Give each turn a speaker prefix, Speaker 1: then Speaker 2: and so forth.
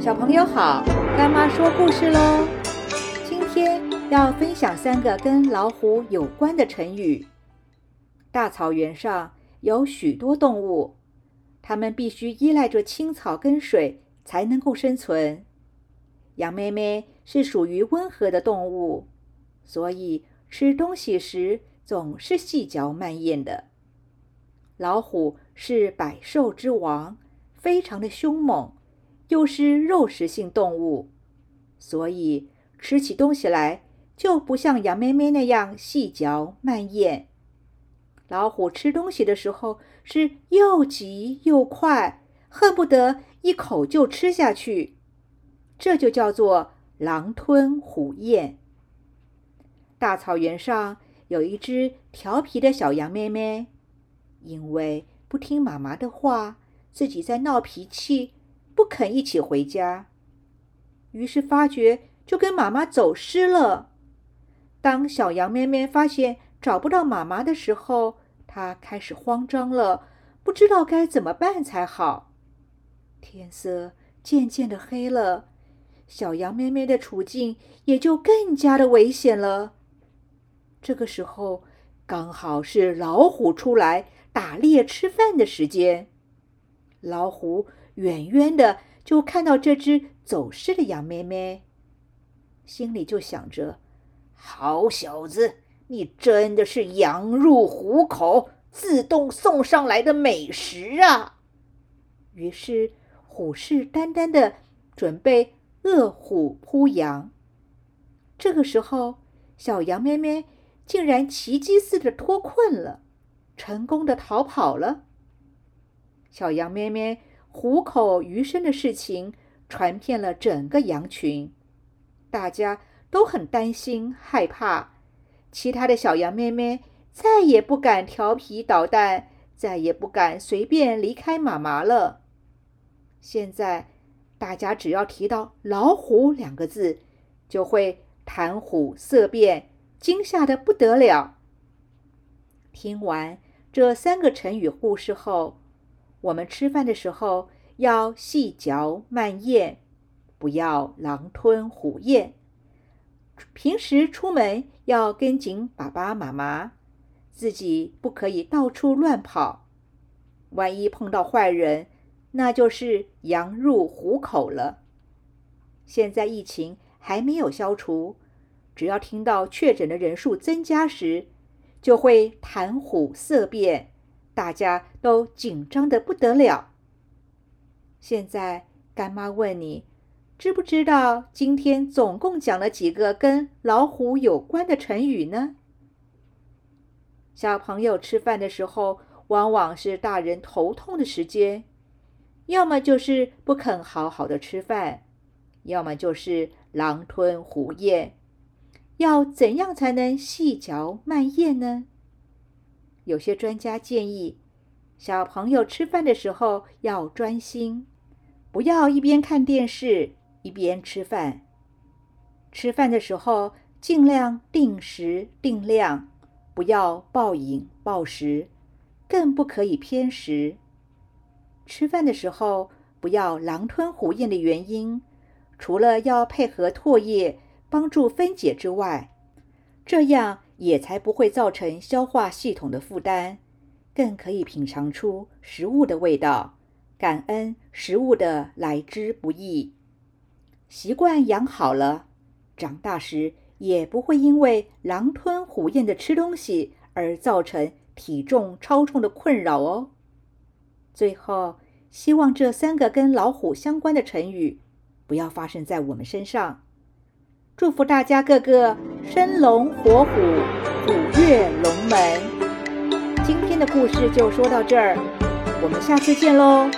Speaker 1: 小朋友好，干妈说故事喽。今天要分享三个跟老虎有关的成语。大草原上有许多动物，它们必须依赖着青草跟水才能够生存。羊妹妹是属于温和的动物，所以吃东西时总是细嚼慢咽的。老虎是百兽之王，非常的凶猛。又是肉食性动物，所以吃起东西来就不像羊咩咩那样细嚼慢咽。老虎吃东西的时候是又急又快，恨不得一口就吃下去，这就叫做狼吞虎咽。大草原上有一只调皮的小羊咩咩，因为不听妈妈的话，自己在闹脾气。不肯一起回家，于是发觉就跟妈妈走失了。当小羊咩咩发现找不到妈妈的时候，它开始慌张了，不知道该怎么办才好。天色渐渐的黑了，小羊咩咩的处境也就更加的危险了。这个时候刚好是老虎出来打猎吃饭的时间，老虎。远远的就看到这只走失的羊咩咩，心里就想着：“好小子，你真的是羊入虎口，自动送上来的美食啊！”于是虎视眈眈的准备饿虎扑羊。这个时候，小羊咩咩竟然奇迹似的脱困了，成功的逃跑了。小羊咩咩。虎口余生的事情传遍了整个羊群，大家都很担心害怕。其他的小羊妹妹再也不敢调皮捣蛋，再也不敢随便离开妈妈了。现在大家只要提到“老虎”两个字，就会谈虎色变，惊吓的不得了。听完这三个成语故事后。我们吃饭的时候要细嚼慢咽，不要狼吞虎咽。平时出门要跟紧爸爸妈妈，自己不可以到处乱跑。万一碰到坏人，那就是羊入虎口了。现在疫情还没有消除，只要听到确诊的人数增加时，就会谈虎色变。大家都紧张的不得了。现在干妈问你，知不知道今天总共讲了几个跟老虎有关的成语呢？小朋友吃饭的时候，往往是大人头痛的时间，要么就是不肯好好的吃饭，要么就是狼吞虎咽。要怎样才能细嚼慢咽呢？有些专家建议，小朋友吃饭的时候要专心，不要一边看电视一边吃饭。吃饭的时候尽量定时定量，不要暴饮暴食，更不可以偏食。吃饭的时候不要狼吞虎咽的原因，除了要配合唾液帮助分解之外，这样。也才不会造成消化系统的负担，更可以品尝出食物的味道，感恩食物的来之不易。习惯养好了，长大时也不会因为狼吞虎咽的吃东西而造成体重超重的困扰哦。最后，希望这三个跟老虎相关的成语不要发生在我们身上。祝福大家个个生龙活虎，虎跃龙门。今天的故事就说到这儿，我们下次见喽。